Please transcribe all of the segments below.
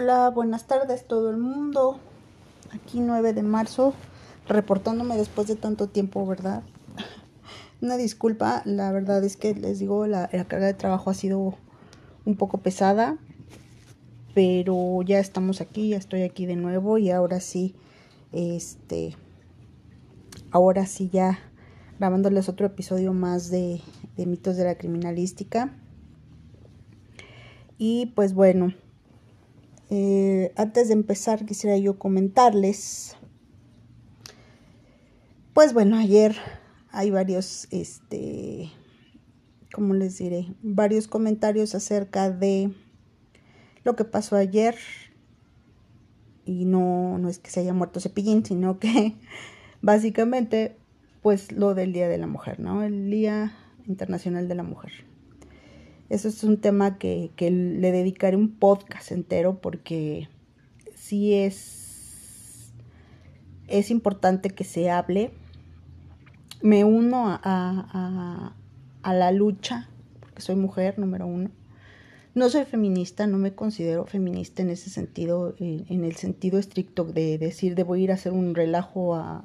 Hola, buenas tardes todo el mundo. Aquí 9 de marzo, reportándome después de tanto tiempo, ¿verdad? Una disculpa, la verdad es que les digo, la, carga de trabajo ha sido un poco pesada, pero ya estamos aquí, ya estoy aquí de nuevo y ahora sí, este, ahora sí ya grabándoles otro episodio más de, de mitos de la criminalística. Y pues bueno, eh, antes de empezar quisiera yo comentarles, pues bueno, ayer hay varios, este, ¿cómo les diré? Varios comentarios acerca de lo que pasó ayer. Y no, no es que se haya muerto Cepillín, sino que básicamente, pues lo del Día de la Mujer, ¿no? El Día Internacional de la Mujer. Eso es un tema que, le dedicaré un podcast entero porque sí es, es importante que se hable. Me uno a, a, la lucha, porque soy mujer, número uno. No soy feminista, no me considero feminista en ese sentido, en el sentido estricto de decir, debo ir a hacer un relajo a,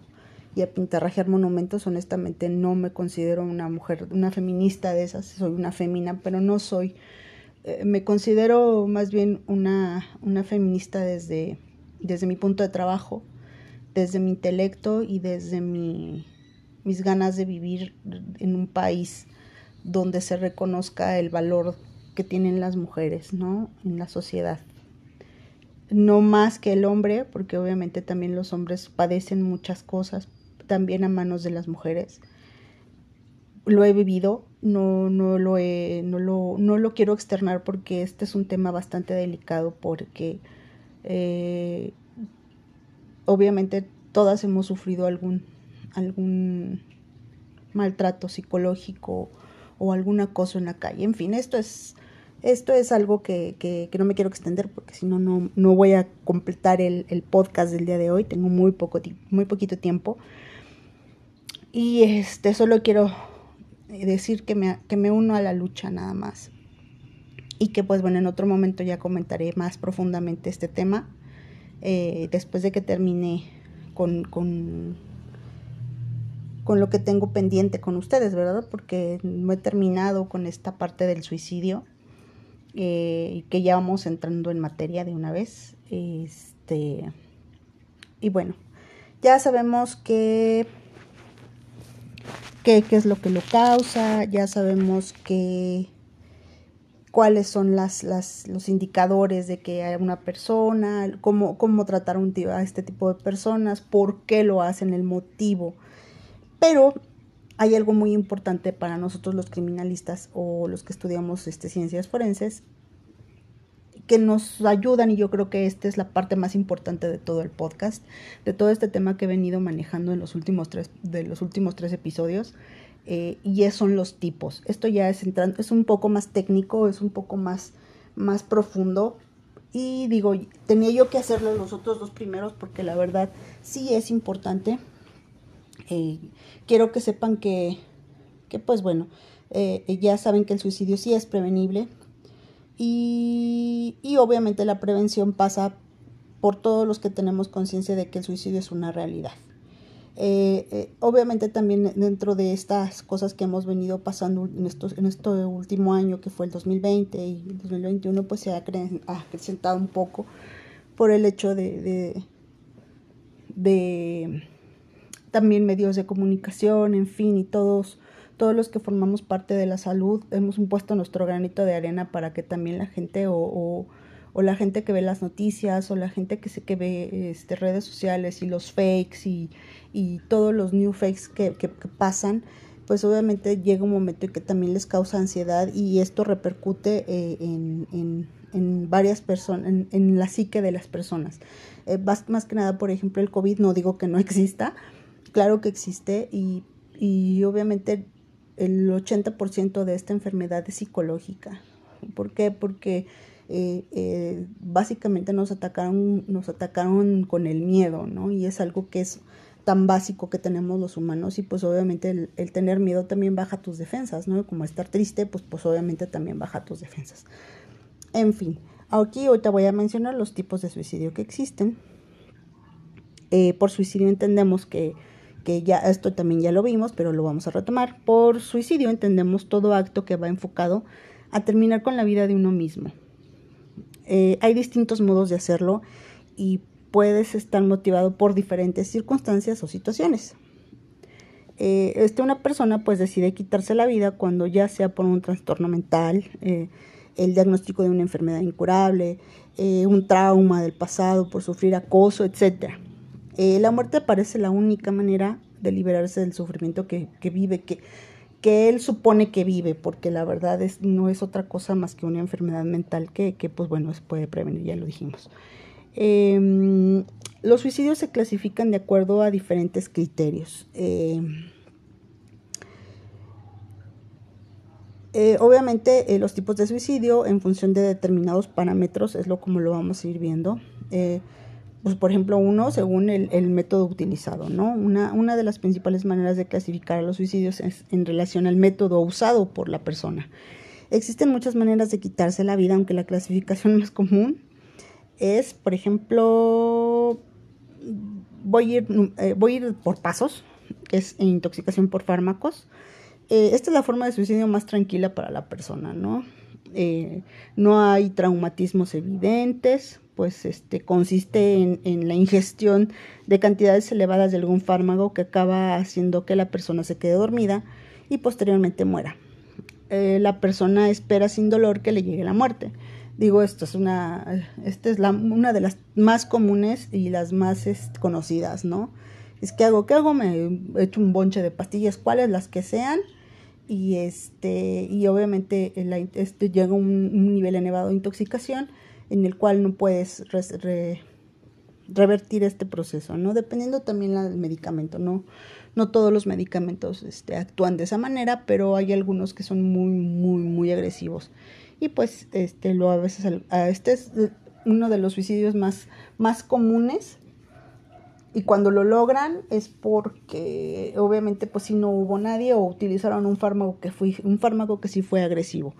y a pintarrajear monumentos, honestamente no me considero una mujer, una feminista de esas, soy una femina, pero no soy, eh, me considero más bien una, una feminista desde, desde mi punto de trabajo, desde mi intelecto y desde mi, mis ganas de vivir en un país donde se reconozca el valor que tienen las mujeres, ¿no? En la sociedad. No más que el hombre, porque obviamente también los hombres padecen muchas cosas, también a manos de las mujeres. Lo he vivido, no, no, lo, he, no, lo, no lo quiero externar porque este es un tema bastante delicado porque eh, obviamente todas hemos sufrido algún, algún maltrato psicológico o algún acoso en la calle. En fin, esto es, esto es algo que, que, no me quiero extender porque si no, no voy a completar el, el, podcast del día de hoy. Tengo muy, poco, muy poquito tiempo. Y este, solo quiero decir que me, que me uno a la lucha nada más. Y que pues bueno, en otro momento ya comentaré más profundamente este tema. Eh, después de que termine con, con, con lo que tengo pendiente con ustedes, ¿verdad? Porque no he terminado con esta parte del suicidio. Eh, que ya vamos entrando en materia de una vez. Este, y bueno, ya sabemos que qué, es lo que lo causa, ya sabemos que cuáles son las, las, los indicadores de que hay una persona, cómo, cómo tratar a este tipo de personas, por qué lo hacen, el motivo. Pero hay algo muy importante para nosotros los criminalistas o los que estudiamos este, ciencias forenses, que nos ayudan y yo creo que esta es la parte más importante de todo el podcast, de todo este tema que he venido manejando en los últimos tres, de los últimos tres episodios. Eh, y son los tipos. Esto ya es entrando, es un poco más técnico, es un poco más, más profundo. Y digo, tenía yo que hacerlo los otros dos primeros porque la verdad sí es importante. Eh, quiero que sepan que, que pues bueno, eh, ya saben que el suicidio sí es prevenible, y, obviamente la prevención pasa por todos los que tenemos conciencia de que el suicidio es una realidad. Eh, eh, obviamente también dentro de estas cosas que hemos venido pasando en, estos, en este último año que fue el 2020 y el 2021 pues se ha, acrecentado un poco por el hecho de, de, también medios de comunicación, en fin, y todos todos los que formamos parte de la salud hemos puesto nuestro granito de arena para que también la gente o, o, la gente que ve las noticias o la gente que, se, que ve este, redes sociales y los fakes y, y todos los new fakes que, que, pasan, pues obviamente llega un momento en que también les causa ansiedad y esto repercute eh, en, en, en, varias personas, en, en, la psique de las personas. Eh, más, más, que nada, por ejemplo, el COVID, no digo que no exista, claro que existe y, y obviamente el 80% de esta enfermedad es psicológica. ¿Por qué? Porque eh, eh, básicamente nos atacaron, nos atacaron con el miedo, ¿no? Y es algo que es tan básico que tenemos los humanos y pues obviamente el, tener miedo también baja tus defensas, ¿no? Como estar triste, pues, pues obviamente también baja tus defensas. En fin, Aquí ahorita voy a mencionar los tipos de suicidio que existen. Eh, por suicidio entendemos que, que, ya esto también ya lo vimos, pero lo vamos a retomar. Por suicidio entendemos todo acto que va enfocado a terminar con la vida de uno mismo. Eh, hay distintos modos de hacerlo y puedes estar motivado por diferentes circunstancias o situaciones. Eh, este, una persona pues decide quitarse la vida cuando ya sea por un trastorno mental, eh, el diagnóstico de una enfermedad incurable, un trauma del pasado por sufrir acoso, etc. la muerte parece la única manera de liberarse del sufrimiento que, vive, que, que, él supone que vive, porque la verdad es, no es otra cosa más que una enfermedad mental que, que pues bueno, se puede prevenir, ya lo dijimos. Em, los suicidios se clasifican de acuerdo a diferentes criterios. Eh, eh, obviamente eh, los tipos de suicidio en función de determinados parámetros es lo como lo vamos a ir viendo. Pues por ejemplo uno según el, método utilizado, ¿no? Una, de las principales maneras de clasificar a los suicidios es en relación al método usado por la persona. Existen muchas maneras de quitarse la vida, aunque la clasificación más común es, por ejemplo, voy a ir, eh, voy a ir por pasos, que es intoxicación por fármacos. Eh, esta es la forma de suicidio más tranquila para la persona, ¿no? Eh, no hay traumatismos evidentes, pues este consiste en, en, la ingestión de cantidades elevadas de algún fármaco que acaba haciendo que la persona se quede dormida y posteriormente muera. la persona espera sin dolor que le llegue la muerte. Digo, esto es una, esta es la, una de las más comunes y las más conocidas, ¿no? Es que hago, ¿qué hago? Me echo un bonche de pastillas, cuáles las que sean, y este, y obviamente este, llega un, nivel elevado de intoxicación en el cual no puedes revertir este proceso, ¿no? Dependiendo también del medicamento, ¿no? No todos los medicamentos este, actúan de esa manera, pero hay algunos que son muy, muy, muy agresivos y pues este lo a veces este es uno de los suicidios más más comunes y cuando lo logran es porque obviamente pues si no hubo nadie o utilizaron un fármaco que fue un fármaco que sí fue agresivo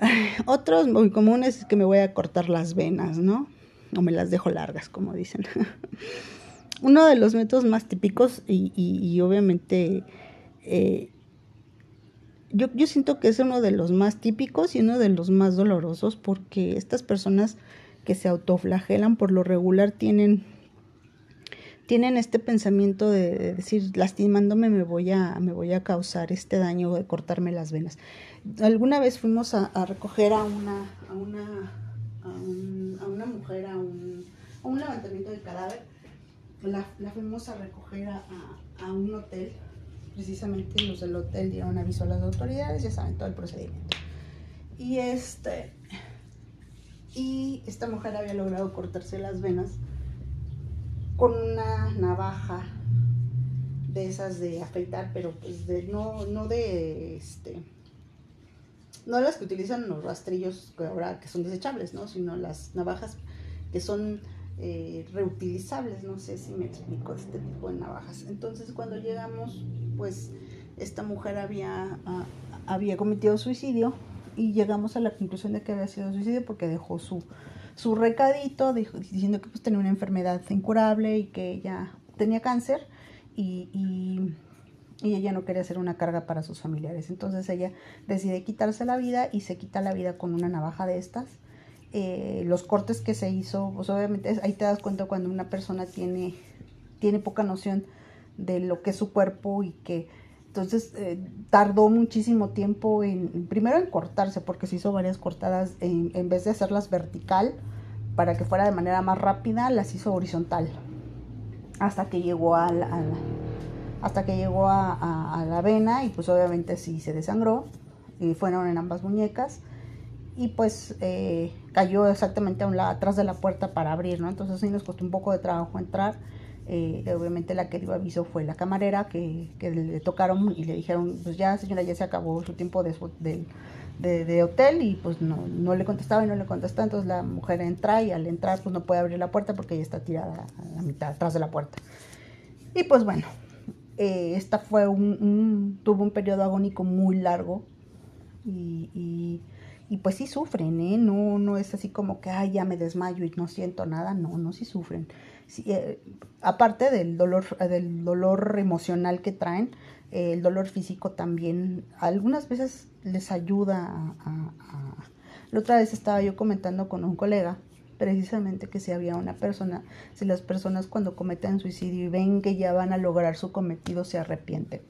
otros muy comunes es que me voy a cortar las venas no o me las dejo largas como dicen. Uno de los métodos más típicos y, obviamente eh, yo, siento que es uno de los más típicos y uno de los más dolorosos porque estas personas que se autoflagelan por lo regular tienen tienen este pensamiento de, decir lastimándome me voy a me voy a causar este daño de cortarme las venas alguna vez fuimos a, recoger a una a una a, una mujer a un, a un levantamiento de cadáver la, la fuimos a recoger a, a un hotel precisamente los del hotel dieron aviso a las autoridades, ya saben todo el procedimiento. Y este y esta mujer había logrado cortarse las venas con una navaja de esas de afeitar, pero pues de no no de este no las que utilizan los rastrillos que ahora que son desechables, ¿no? sino las navajas que son eh, reutilizables, no sé si me explico este tipo de navajas. Entonces cuando llegamos, pues esta mujer había, ah, había cometido suicidio y llegamos a la conclusión de que había sido suicidio porque dejó su, su recadito diciendo que pues, tenía una enfermedad incurable y que ella tenía cáncer y, y, ella no quería ser una carga para sus familiares. Entonces ella decide quitarse la vida y se quita la vida con una navaja de estas eh, los cortes que se hizo, pues obviamente ahí te das cuenta cuando una persona tiene, tiene poca noción de lo que es su cuerpo y que entonces eh, tardó muchísimo tiempo en, primero en cortarse, porque se hizo varias cortadas, en, en, vez de hacerlas vertical, para que fuera de manera más rápida, las hizo horizontal, hasta que llegó a la, hasta que llegó a, la vena y pues obviamente sí se desangró, y fueron en ambas muñecas, y pues eh, cayó exactamente a un lado, atrás de la puerta para abrir, ¿no? Entonces sí nos costó un poco de trabajo entrar. Eh, obviamente la que dio aviso fue la camarera que, le tocaron y le dijeron, pues ya señora, ya se acabó su tiempo de, hotel y pues no, no le contestaba y no le contestaba, entonces la mujer entra y al entrar pues no puede abrir la puerta porque ella está tirada a la mitad, atrás de la puerta. Y pues bueno, eh, esta fue un, tuvo un periodo agónico muy largo y y pues sí sufren, ¿eh? No, no es así como que, ay, ya me desmayo y no siento nada, no, no, sí sufren. Eh, aparte del dolor, del dolor emocional que traen, eh, el dolor físico también algunas veces les ayuda a, La otra vez estaba yo comentando con un colega precisamente que si había una persona, si las personas cuando cometen suicidio y ven que ya van a lograr su cometido se arrepienten.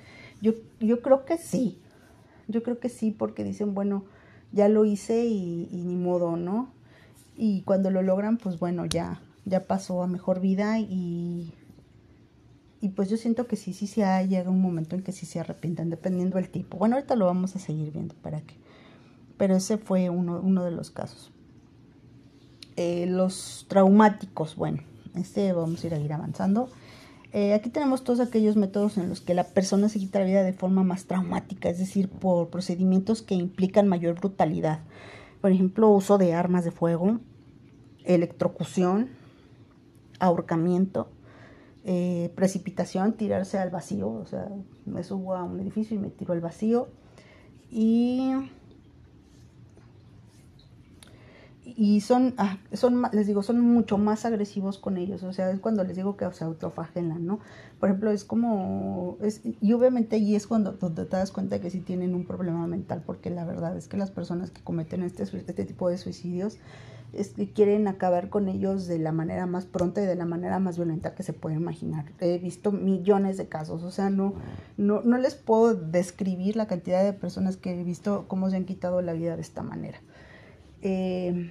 Yo, yo creo que sí, yo creo que sí porque dicen, bueno, ya lo hice y, ni modo, ¿no? Y cuando lo logran, pues bueno, ya, ya pasó a mejor vida y, y pues yo siento que sí, sí, sí llega un momento en que sí se arrepientan, dependiendo del tipo. Bueno, ahorita lo vamos a seguir viendo para que. Pero ese fue uno, uno de los casos. Eh, los traumáticos, bueno, este vamos a ir a ir avanzando. Eh, aquí tenemos todos aquellos métodos en los que la persona se quita la vida de forma más traumática, es decir, por procedimientos que implican mayor brutalidad. Por ejemplo, uso de armas de fuego, electrocución, ahorcamiento, eh, precipitación, tirarse al vacío, o sea, me subo a un edificio y me tiro al vacío. Y y son, ah, son, les digo, son mucho más agresivos con ellos, o sea, es cuando les digo que se autofagelan, ¿no? Por ejemplo, es como, es, y obviamente ahí es cuando, te das cuenta que sí tienen un problema mental, porque la verdad es que las personas que cometen este, este tipo de suicidios, es que quieren acabar con ellos de la manera más pronta y de la manera más violenta que se puede imaginar. He visto millones de casos, o sea, no, no, no les puedo describir la cantidad de personas que he visto cómo se han quitado la vida de esta manera. Eh,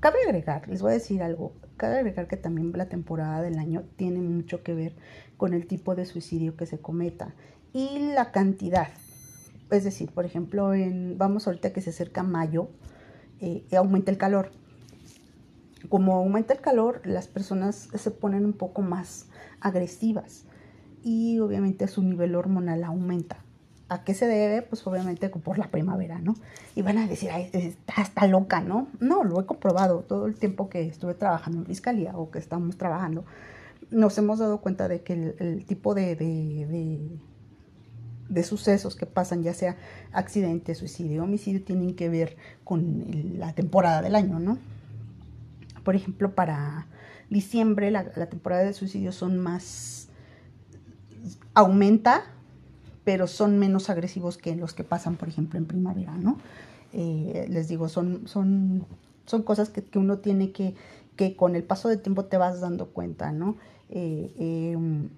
cabe agregar, les voy a decir algo, cabe agregar que también la temporada del año tiene mucho que ver con el tipo de suicidio que se cometa y la cantidad. Es decir, por ejemplo, en, vamos ahorita que se acerca mayo, eh, aumenta el calor. Como aumenta el calor, las personas se ponen un poco más agresivas y obviamente su nivel hormonal aumenta. ¿A qué se debe? Pues obviamente por la primavera, ¿no? Y van a decir, Ay, está, loca, ¿no? No, lo he comprobado todo el tiempo que estuve trabajando en fiscalía o que estamos trabajando. Nos hemos dado cuenta de que el, tipo de, de, sucesos que pasan, ya sea accidente, suicidio, homicidio, tienen que ver con la temporada del año, ¿no? Por ejemplo, para diciembre la, la temporada de suicidio son más aumenta pero son menos agresivos que los que pasan, por ejemplo, en primavera, ¿no? Eh, les digo, son, son, son cosas que, uno tiene que, que con el paso del tiempo te vas dando cuenta, ¿no? Eh, em,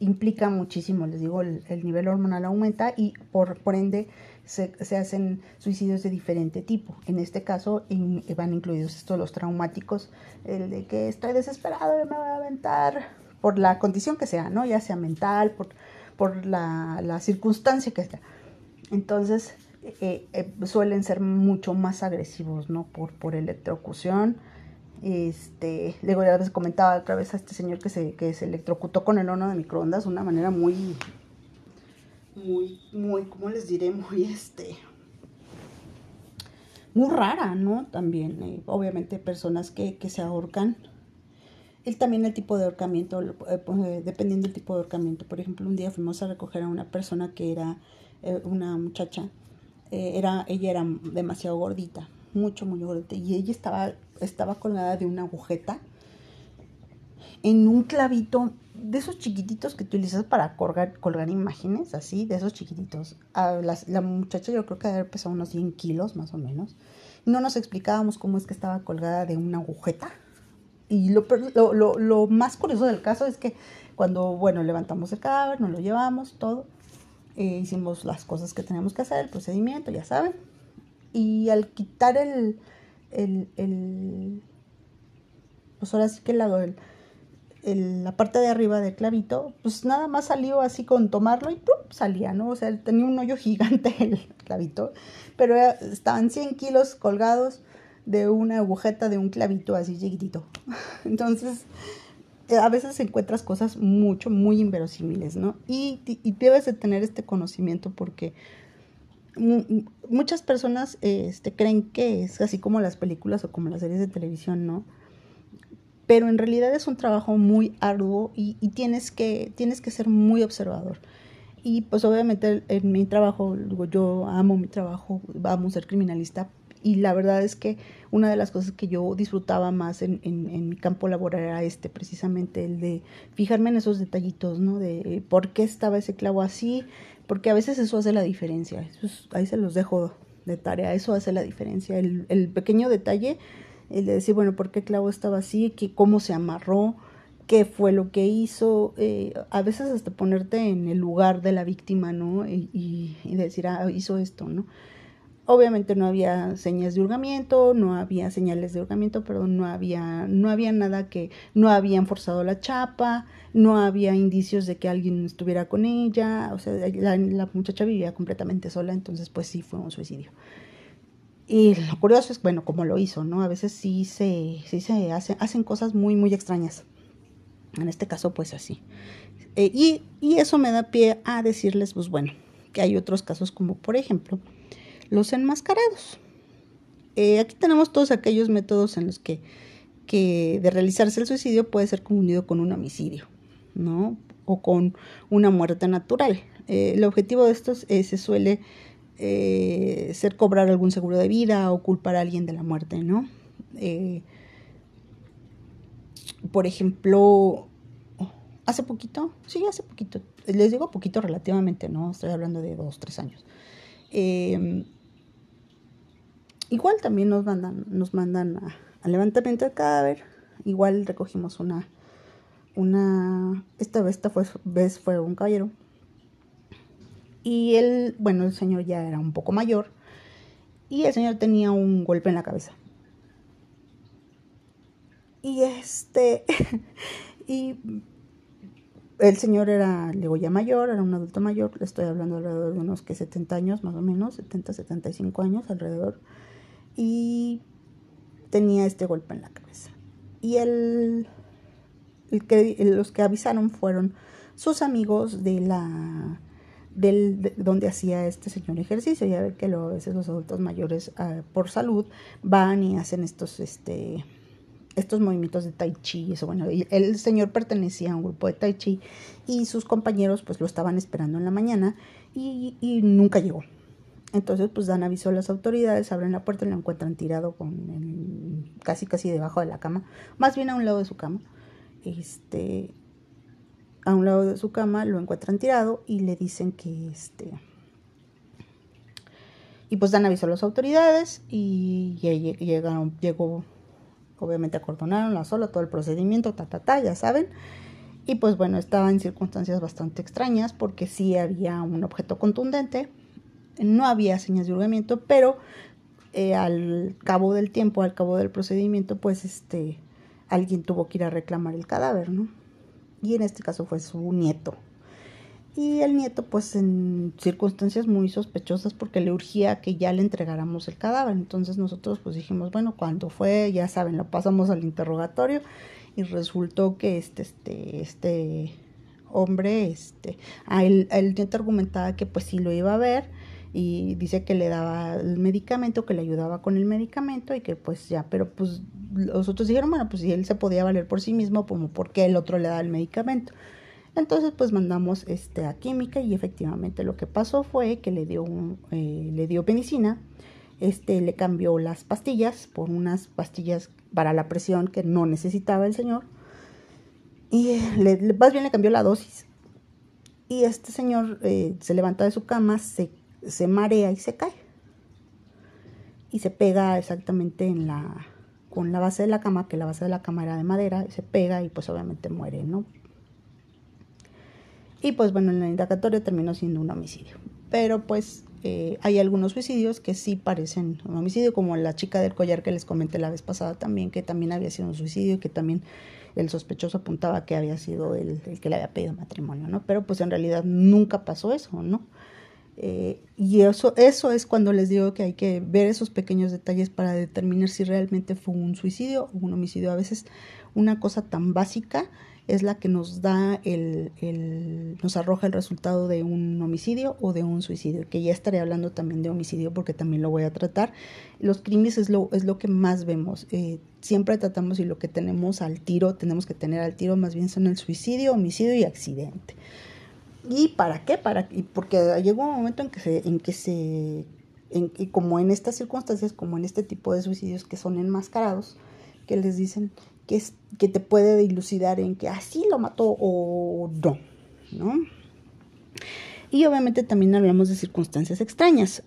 implica muchísimo, les digo, el, nivel hormonal aumenta y por, por ende se, hacen suicidios de diferente tipo. En este caso van incluidos estos los traumáticos, el de que estoy desesperado me voy a aventar por la condición que sea, ¿no? Ya sea mental, por por la, la circunstancia que está. Entonces, eh, eh, suelen ser mucho más agresivos, ¿no? Por, por electrocución. Este, luego ya les comentaba otra vez a este señor que se, que se electrocutó con el horno de microondas una manera muy, muy, muy, ¿cómo les diré? Muy, este, muy rara, ¿no? También, eh, obviamente, personas que, que se ahorcan él también el tipo de ahorcamiento, eh, pues, eh, dependiendo del tipo de ahorcamiento. Por ejemplo, un día fuimos a recoger a una persona que era eh, una muchacha, era, ella era demasiado gordita, mucho, muy gordita, y ella estaba, estaba colgada de una agujeta en un clavito de esos chiquititos que utilizas para colgar, colgar imágenes, así, de esos chiquititos. la, muchacha yo creo que debe haber pesado unos 100 kilos más o menos. No nos explicábamos cómo es que estaba colgada de una agujeta y lo, lo, lo, más curioso del caso es que cuando, bueno, levantamos el cadáver, nos lo llevamos, todo, eh, hicimos las cosas que teníamos que hacer, el procedimiento, ya saben, y al quitar el, el, el pues ahora sí que el lado, el, la parte de arriba del clavito, pues nada más salió así con tomarlo y ¡pum! salía, ¿no? O sea, tenía un hoyo gigante el clavito, pero estaban 100 kilos colgados de una agujeta de un clavito así chiquitito. Entonces, eh, a veces encuentras cosas mucho, muy inverosímiles, ¿no? Y, debes de tener este conocimiento porque muchas personas este, creen que es así como las películas o como las series de televisión, ¿no? Pero en realidad es un trabajo muy arduo y, tienes, que, tienes que ser muy observador. y pues obviamente en mi trabajo, yo amo mi trabajo, vamos a ser criminalista, y la verdad es que una de las cosas que yo disfrutaba más en, en, mi campo laboral era este, precisamente el de fijarme en esos detallitos, ¿no? De por qué estaba ese clavo así, porque a veces eso hace la diferencia. ahí se los dejo de tarea, eso hace la diferencia. El, el pequeño detalle, el de decir, bueno, ¿por qué clavo estaba así? ¿Qué, ¿Cómo se amarró? qué fue lo que hizo, eh, a veces hasta ponerte en el lugar de la víctima, ¿no? Y, y, decir, ah, hizo esto, ¿no? Obviamente no había señas de hurgamiento, no había señales de hurgamiento, perdón, no había, no había nada que, no habían forzado la chapa, no había indicios de que alguien estuviera con ella, o sea, la, muchacha vivía completamente sola, entonces pues sí fue un suicidio. Y lo curioso es, bueno, cómo lo hizo, ¿no? A veces sí se, sí se hacen, hacen cosas muy, muy extrañas. En este caso, pues así. Eh, y, y, eso me da pie a decirles, pues bueno, que hay otros casos como por ejemplo los enmascarados. Eh, aquí tenemos todos aquellos métodos en los que, que de realizarse el suicidio puede ser confundido con un homicidio, ¿no? O con una muerte natural. Eh, el objetivo de estos se suele ser cobrar algún seguro de vida o culpar a alguien de la muerte, ¿no? por ejemplo, hace poquito, sí, hace poquito, les digo poquito relativamente, no estoy hablando de dos, tres años. Igual también nos mandan, nos mandan al levantamiento del cadáver. Igual recogimos una, una, esta vez, esta fue, vez fue un caballero. Y él, bueno, el señor ya era un poco mayor. Y el señor tenía un golpe en la cabeza. Y este, y el señor era, digo, ya mayor, era un adulto mayor, le estoy hablando alrededor de unos que 70 años más o menos, 70, 75 años alrededor, y tenía este golpe en la cabeza. Y el, los que avisaron fueron sus amigos de la del, donde hacía este señor ejercicio. Ya ve que a veces los adultos mayores ah, por salud van y hacen estos este, estos movimientos de tai chi, eso bueno, el señor pertenecía a un grupo de tai chi y sus compañeros pues lo estaban esperando en la mañana y, nunca llegó. Entonces pues dan aviso a las autoridades, abren la puerta y lo encuentran tirado con casi casi debajo de la cama, más bien a un lado de su cama. Este a un lado de su cama lo encuentran tirado y le dicen que este y pues dan aviso a las autoridades y llegaron, llegó obviamente acordonaron la sola, todo el procedimiento, ta, ta, ta, ya saben. Y pues bueno, estaba en circunstancias bastante extrañas porque sí había un objeto contundente, no había señas de hurgamiento, pero eh, al cabo del tiempo, al cabo del procedimiento, pues este, alguien tuvo que ir a reclamar el cadáver, ¿no? Y en este caso fue su nieto, y el nieto pues en circunstancias muy sospechosas porque le urgía que ya le entregáramos el cadáver. Entonces nosotros pues dijimos, bueno, cuando fue, ya saben, lo pasamos al interrogatorio y resultó que este, este, este hombre, este, a el nieto argumentaba que pues sí lo iba a ver y dice que le daba el medicamento, que le ayudaba con el medicamento y que pues ya, pero pues los otros dijeron, bueno, pues si él se podía valer por sí mismo, como porque el otro le da el medicamento. Entonces pues mandamos este, a química y efectivamente lo que pasó fue que le dio, un, eh, le dio penicina, este, le cambió las pastillas por unas pastillas para la presión que no necesitaba el señor y le, más bien le cambió la dosis. Y este señor eh, se levanta de su cama, se, se marea y se cae. Y se pega exactamente en la, con la base de la cama, que la base de la cama era de madera, se pega y pues obviamente muere, ¿no? Y pues bueno, en la indagatoria terminó siendo un homicidio. Pero pues eh, hay algunos suicidios que sí parecen un homicidio, como la chica del collar que les comenté la vez pasada también, que también había sido un suicidio y que también el sospechoso apuntaba que había sido el, el que le había pedido matrimonio, ¿no? Pero pues en realidad nunca pasó eso, ¿no? Eh, y eso, eso es cuando les digo que hay que ver esos pequeños detalles para determinar si realmente fue un suicidio o un homicidio. A veces una cosa tan básica es la que nos da el, el, nos arroja el resultado de un homicidio o de un suicidio, que ya estaré hablando también de homicidio porque también lo voy a tratar. Los crímenes es lo, es lo que más vemos. Eh, siempre tratamos y lo que tenemos al tiro, tenemos que tener al tiro más bien son el suicidio, homicidio y accidente. ¿Y para qué? Para, y porque llegó un momento en que se, en que se, y como en estas circunstancias, como en este tipo de suicidios que son enmascarados, que les dicen que, es, que te puede dilucidar en que así lo mató o no, ¿no? Y obviamente también hablamos de circunstancias extrañas.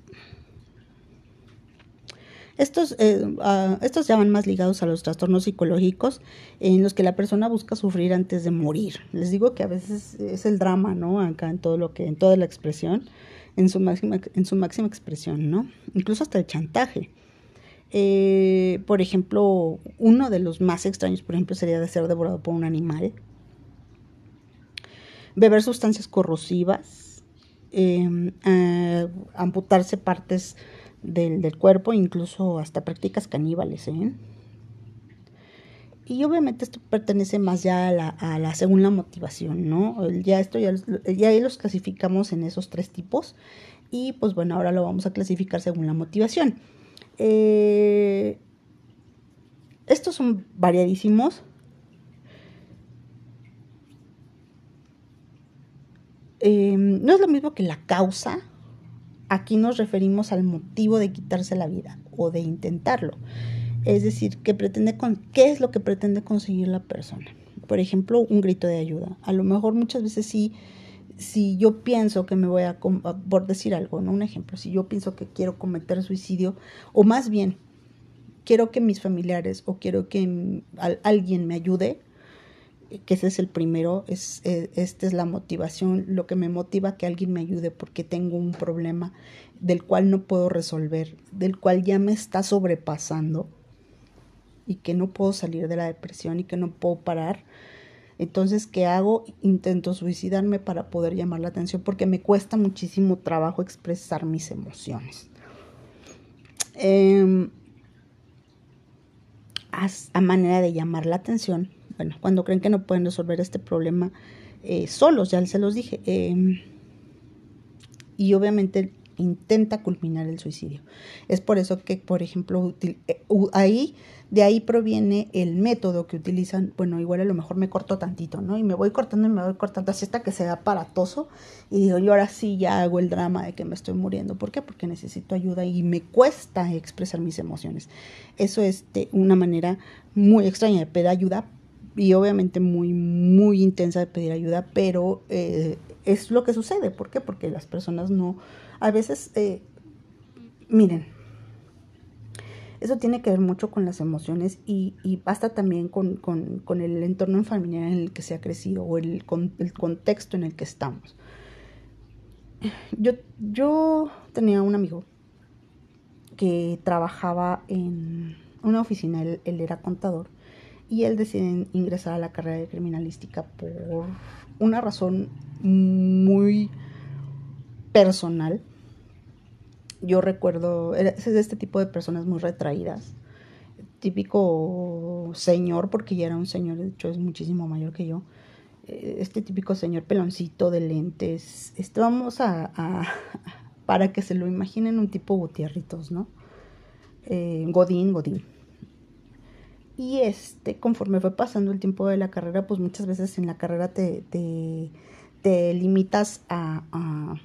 Estos, eh, estos ya van más ligados a los trastornos psicológicos en los que la persona busca sufrir antes de morir. Les digo que a veces es el drama, ¿no? Acá en todo lo que, en toda la expresión, en su máxima, en su máxima expresión, ¿no? Incluso hasta el chantaje. Eh, por ejemplo, uno de los más extraños, por ejemplo, sería de ser devorado por un animal. Beber sustancias corrosivas. Em, amputarse partes del, cuerpo, incluso hasta prácticas caníbales. ¿eh? Y obviamente esto pertenece más ya a la, a la segunda motivación, ¿no? Ya esto ya, ahí los clasificamos en esos tres tipos. Y pues bueno, ahora lo vamos a clasificar según la motivación. Eh, estos son variadísimos. Eh, no es lo mismo que la causa, Aquí nos referimos al motivo de quitarse la vida o de intentarlo. Es decir, ¿qué, pretende con, qué es lo que pretende conseguir la persona. Por ejemplo, un grito de ayuda. A lo mejor muchas veces sí, si yo pienso que me voy a, por decir algo, ¿no? Un ejemplo, si yo pienso que quiero cometer suicidio, o más bien, quiero que mis familiares o quiero que alguien me ayude, que ese es el primero, es, eh, esta es la motivación, lo que me motiva que alguien me ayude porque tengo un problema del cual no puedo resolver, del cual ya me está sobrepasando y que no puedo salir de la depresión y que no puedo parar. Entonces, ¿qué hago? Intento suicidarme para poder llamar la atención porque me cuesta muchísimo trabajo expresar mis emociones. Em, a manera de llamar la atención, bueno, cuando creen que no pueden resolver este problema eh, solos, ya se los dije. Em, y obviamente intenta culminar el suicidio. Es por eso que, por ejemplo, eh, ahí, de ahí proviene el método que utilizan, bueno, igual a lo mejor me corto tantito, ¿no? Y me voy cortando y me voy cortando así hasta que sea aparatoso y digo, yo ahora sí ya hago el drama de que me estoy muriendo. ¿Por qué? Porque necesito ayuda y me cuesta expresar mis emociones. Eso es una manera muy extraña de pedir ayuda, y obviamente muy, muy intensa de pedir ayuda, pero eh, es lo que sucede. ¿Por qué? Porque las personas no, a veces, eh, miren, eso tiene que ver mucho con las emociones y, y basta también con, con, con, el entorno familiar en el que se ha crecido o el, con, el contexto en el que estamos. Yo, yo tenía un amigo que trabajaba en una oficina, él era contador, y él decide ingresar a la carrera de criminalística por una razón muy personal. Yo recuerdo, es de este tipo de personas muy retraídas, típico señor, porque ya era un señor, de hecho es muchísimo mayor que yo, eh, este típico señor peloncito de lentes, este, vamos a, para que se lo imaginen un tipo Gutierritos, ¿no? Eh, Godín, Godín y este, conforme fue pasando el tiempo de la carrera, pues muchas veces en la carrera te, te, limitas a, a,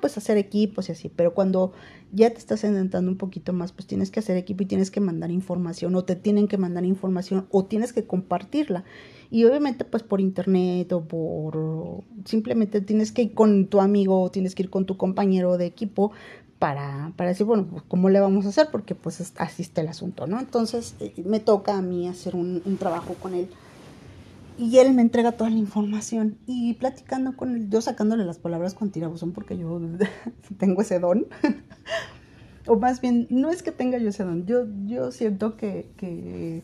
pues hacer equipos y así. Pero cuando ya te estás adentrando un poquito más, pues tienes que hacer equipo y tienes que mandar información, o te tienen que mandar información, o tienes que compartirla. Y obviamente, pues por internet o por simplemente tienes que ir con tu amigo, o tienes que ir con tu compañero de equipo para, para decir, bueno, pues, ¿cómo le vamos a hacer? Porque pues así está el asunto, ¿no? Entonces eh, me toca a mí hacer un, trabajo con él y él me entrega toda la información y platicando con él, yo sacándole las palabras con tirabuzón porque yo tengo ese don. o más bien, no es que tenga yo ese don, yo, yo siento que, que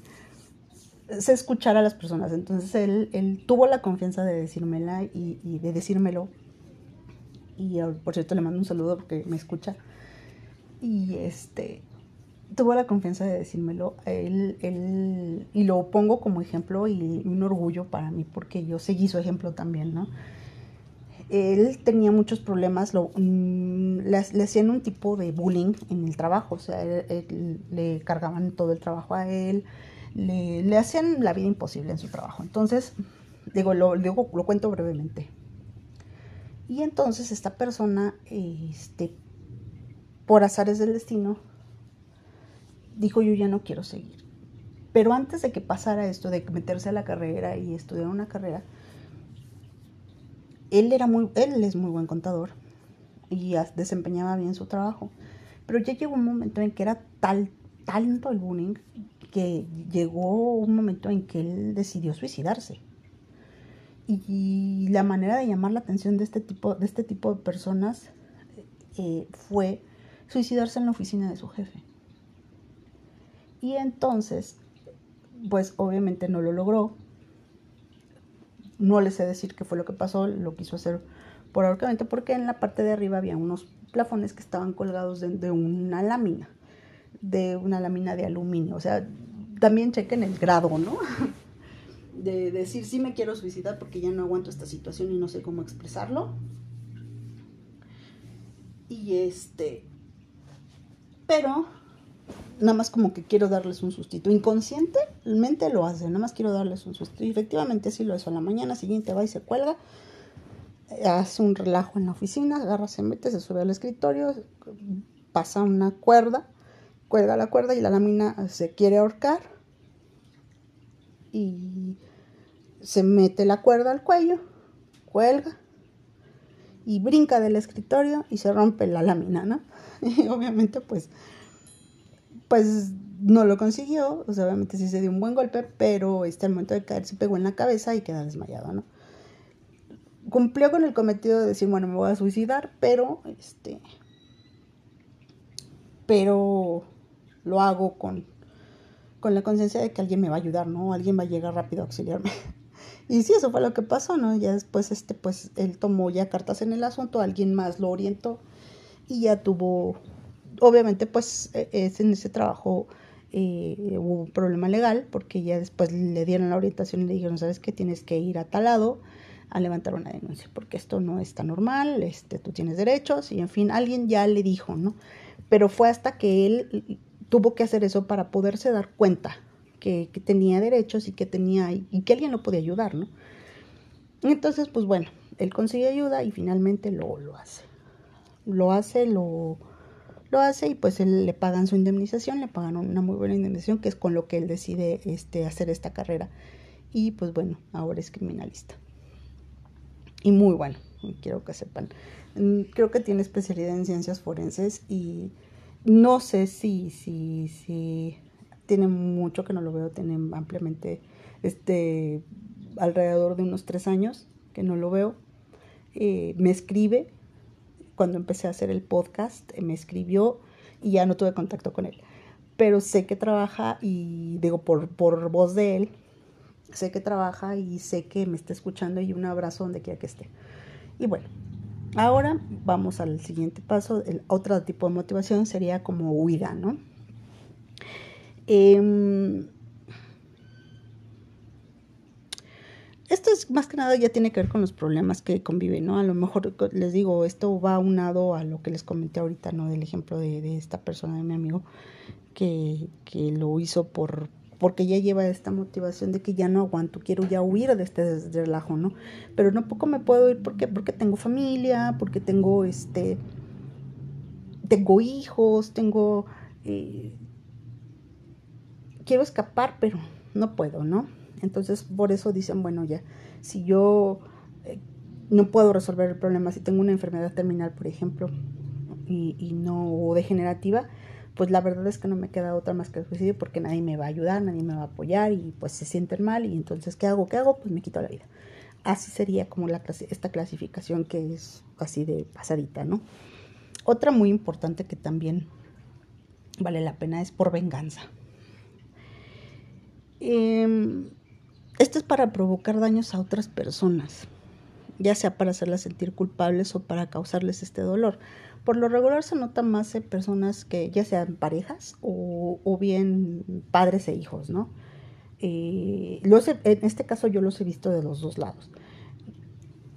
sé escuchar a las personas. Entonces él, él tuvo la confianza de decírmela y, y de decírmelo y por cierto le mando un saludo porque me escucha. Y este, tuvo la confianza de decírmelo. Él, él, y lo pongo como ejemplo y un orgullo para mí porque yo seguí su ejemplo también, ¿no? Él tenía muchos problemas, lo, mm, le, hacían un tipo de bullying en el trabajo, o sea, le cargaban todo el trabajo a él, le, le, hacían la vida imposible en su trabajo. Entonces, digo, lo, digo, lo cuento brevemente Y entonces esta persona, este, por azares del destino, dijo yo ya no quiero seguir. Pero antes de que pasara esto, de meterse a la carrera y estudiar una carrera, él era muy, él es muy buen contador y desempeñaba bien su trabajo. Pero ya llegó un momento en que era tal, tanto el bullying que llegó un momento en que él decidió suicidarse. Y la manera de llamar la atención de este tipo de, este tipo de personas eh, fue suicidarse en la oficina de su jefe. Y entonces, pues obviamente no lo logró. No le sé decir qué fue lo que pasó, lo quiso hacer por ahorcamiento porque en la parte de arriba había unos plafones que estaban colgados de, una lámina, de una lámina de aluminio. O sea, también chequen el grado, ¿no? De decir, sí me quiero suicidar porque ya no aguanto esta situación y no sé cómo expresarlo. Y este, pero nada más como que quiero darles un sustito. Inconscientemente lo hace, nada más quiero darles un sustito. Y efectivamente sí lo hizo. A la mañana siguiente va y se cuelga hace un relajo en la oficina, agarra, se mete, se sube al escritorio, pasa una cuerda, cuelga la cuerda y la lámina se quiere ahorcar y se mete la cuerda al cuello, cuelga y brinca del escritorio y se rompe la lámina, ¿no? Y obviamente pues pues no lo consiguió, o sea, obviamente sí se dio un buen golpe, pero este al momento de caer se pegó en la cabeza y queda desmayado, ¿no? cumplió con el cometido de decir, bueno, me voy a suicidar, pero este pero lo hago con, con la conciencia de que alguien me va a ayudar, ¿no? Alguien va a llegar rápido a auxiliarme. y sí, eso fue lo que pasó, ¿no? Ya después, este, pues, él tomó ya cartas en el asunto, alguien más lo orientó y ya tuvo, obviamente, pues, e, es en ese trabajo eh, hubo un problema legal porque ya después le dieron la orientación y le dijeron, ¿sabes qué? Tienes que ir a tal lado a levantar una denuncia, porque esto no está normal, este, tú tienes derechos y en fin, alguien ya le dijo, ¿no? Pero fue hasta que él tuvo que hacer eso para poderse dar cuenta que, tenía derechos y que tenía y que alguien lo podía ayudar, ¿no? Entonces, pues bueno, él consigue ayuda y finalmente lo, lo hace. Lo hace, lo, lo hace y pues él le pagan su indemnización, le pagan una muy buena indemnización, que es con lo que él decide este, hacer esta carrera. Y pues bueno, ahora es criminalista y muy bueno, quiero que sepan. Mm, creo que tiene especialidad en ciencias forenses y no sé si, si, si tiene mucho que no lo veo, tiene ampliamente este alrededor de unos tres años que no lo veo. Eh, me escribe cuando empecé a hacer el podcast, eh, me escribió y ya no tuve contacto con él. Pero sé que trabaja y digo por, por voz de él, sé que trabaja y sé que me está escuchando y un abrazo donde quiera que esté. Y bueno, ahora vamos al siguiente paso. El otro tipo de motivación sería como huida, ¿no? Em, esto es más que nada ya tiene que ver con los problemas que conviven, ¿no? A lo mejor les digo, esto va unado a lo que les comenté ahorita, ¿no? Del ejemplo de, esta persona, de mi amigo, que, que lo hizo por, porque ya lleva esta motivación de que ya no aguanto, quiero ya huir de este relajo, ¿no? Pero no poco me puedo ir porque porque tengo familia, porque tengo este tengo hijos, tengo eh, quiero escapar, pero no puedo, ¿no? Entonces, por eso dicen, bueno, ya si yo eh, no puedo resolver el problema, si tengo una enfermedad terminal, por ejemplo, y, no degenerativa, pues la verdad es que no me queda otra más que el suicidio porque nadie me va a ayudar, nadie me va a apoyar y pues se sienten mal y entonces ¿qué hago? ¿Qué hago? Pues me quito la vida. Así sería como la esta clasificación que es así de pasadita, ¿no? Otra muy importante que también vale la pena es por venganza. Em, esto es para provocar daños a otras personas, ya sea para hacerlas sentir culpables o para causarles este dolor. Por lo regular se nota más en personas que ya sean parejas o, bien padres e hijos, ¿no? Eh, en este caso yo los he visto de los dos lados.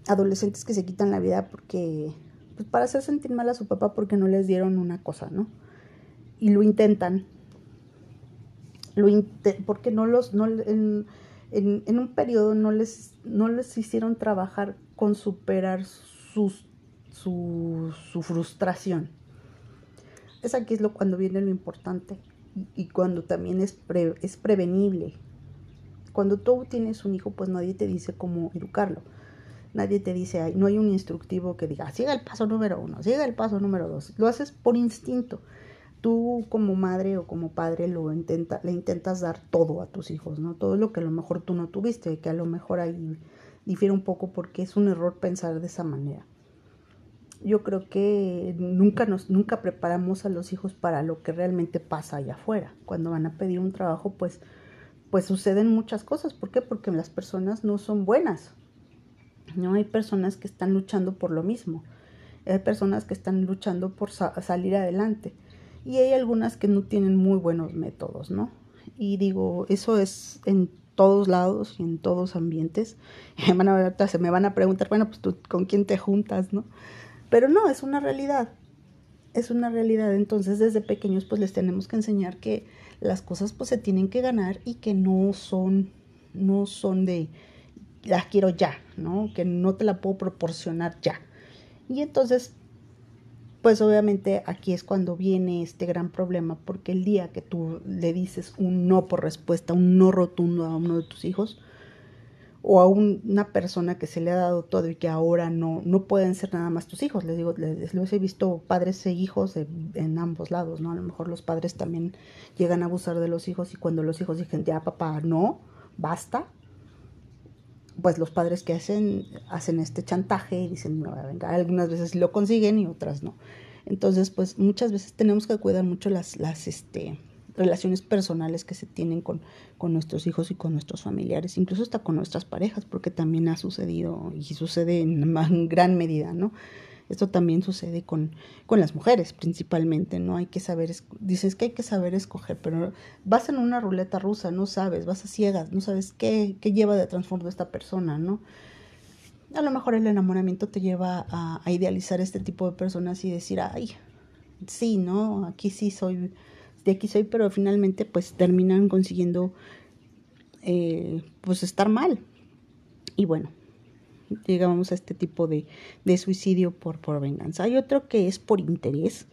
Adolescentes que se quitan la vida porque, pues para hacer sentir mal a su papá porque no les dieron una cosa, ¿no? Y lo intentan. Lo porque no los, no, en, en, en, un periodo no les, no les hicieron trabajar con superar su, su frustración. Es aquí es lo cuando viene lo importante y, cuando también es, es prevenible. Cuando tú tienes un hijo, pues nadie te dice cómo educarlo. Nadie te dice, no hay un instructivo que diga, siga el paso número uno, siga el paso número dos. Lo haces por instinto. Tú como madre o como padre lo intenta, le intentas dar todo a tus hijos, ¿no? Todo lo que a lo mejor tú no tuviste, que a lo mejor ahí difiere un poco porque es un error pensar de esa manera yo creo que nunca nos nunca preparamos a los hijos para lo que realmente pasa allá afuera. Cuando van a pedir un trabajo, pues pues suceden muchas cosas. ¿Por qué? Porque las personas no son buenas. No hay personas que están luchando por lo mismo. Hay personas que están luchando por salir adelante. Y hay algunas que no tienen muy buenos métodos, ¿no? Y digo, eso es en todos lados y en todos ambientes. van a, se me van a preguntar, bueno, pues tú con quién te juntas, ¿no? Pero no, es una realidad. Es una realidad. Entonces, desde pequeños, pues les tenemos que enseñar que las cosas pues se tienen que ganar y que no son, no son de las quiero ya, ¿no? Que no te la puedo proporcionar ya. Y entonces, pues obviamente aquí es cuando viene este gran problema, porque el día que tú le dices un no por respuesta, un no rotundo a uno de tus hijos, o a una persona que se le ha dado todo y que ahora no, no pueden ser nada más tus hijos. Les digo, les, he visto padres e hijos en ambos lados, ¿no? A lo mejor los padres también llegan a abusar de los hijos y cuando los hijos dicen, ya papá, no, basta, pues los padres que hacen, hacen este chantaje y dicen, no, algunas veces lo consiguen y otras no. Entonces, pues muchas veces tenemos que cuidar mucho las, las, este, relaciones personales que se tienen con, con nuestros hijos y con nuestros familiares, incluso hasta con nuestras parejas, porque también ha sucedido y sucede en gran medida, ¿no? Esto también sucede con, con las mujeres principalmente, ¿no? Hay que saber, dices que hay que saber escoger, pero vas en una ruleta rusa, no sabes, vas a ciegas, no sabes qué, qué lleva de transformo esta persona, ¿no? A lo mejor el enamoramiento te lleva a, a idealizar este tipo de personas y decir, ay, sí, ¿no? Aquí sí soy de aquí soy, pero finalmente pues terminan consiguiendo eh, pues estar mal. Y bueno, llegamos a este tipo de, suicidio por, venganza. Hay otro que es por interés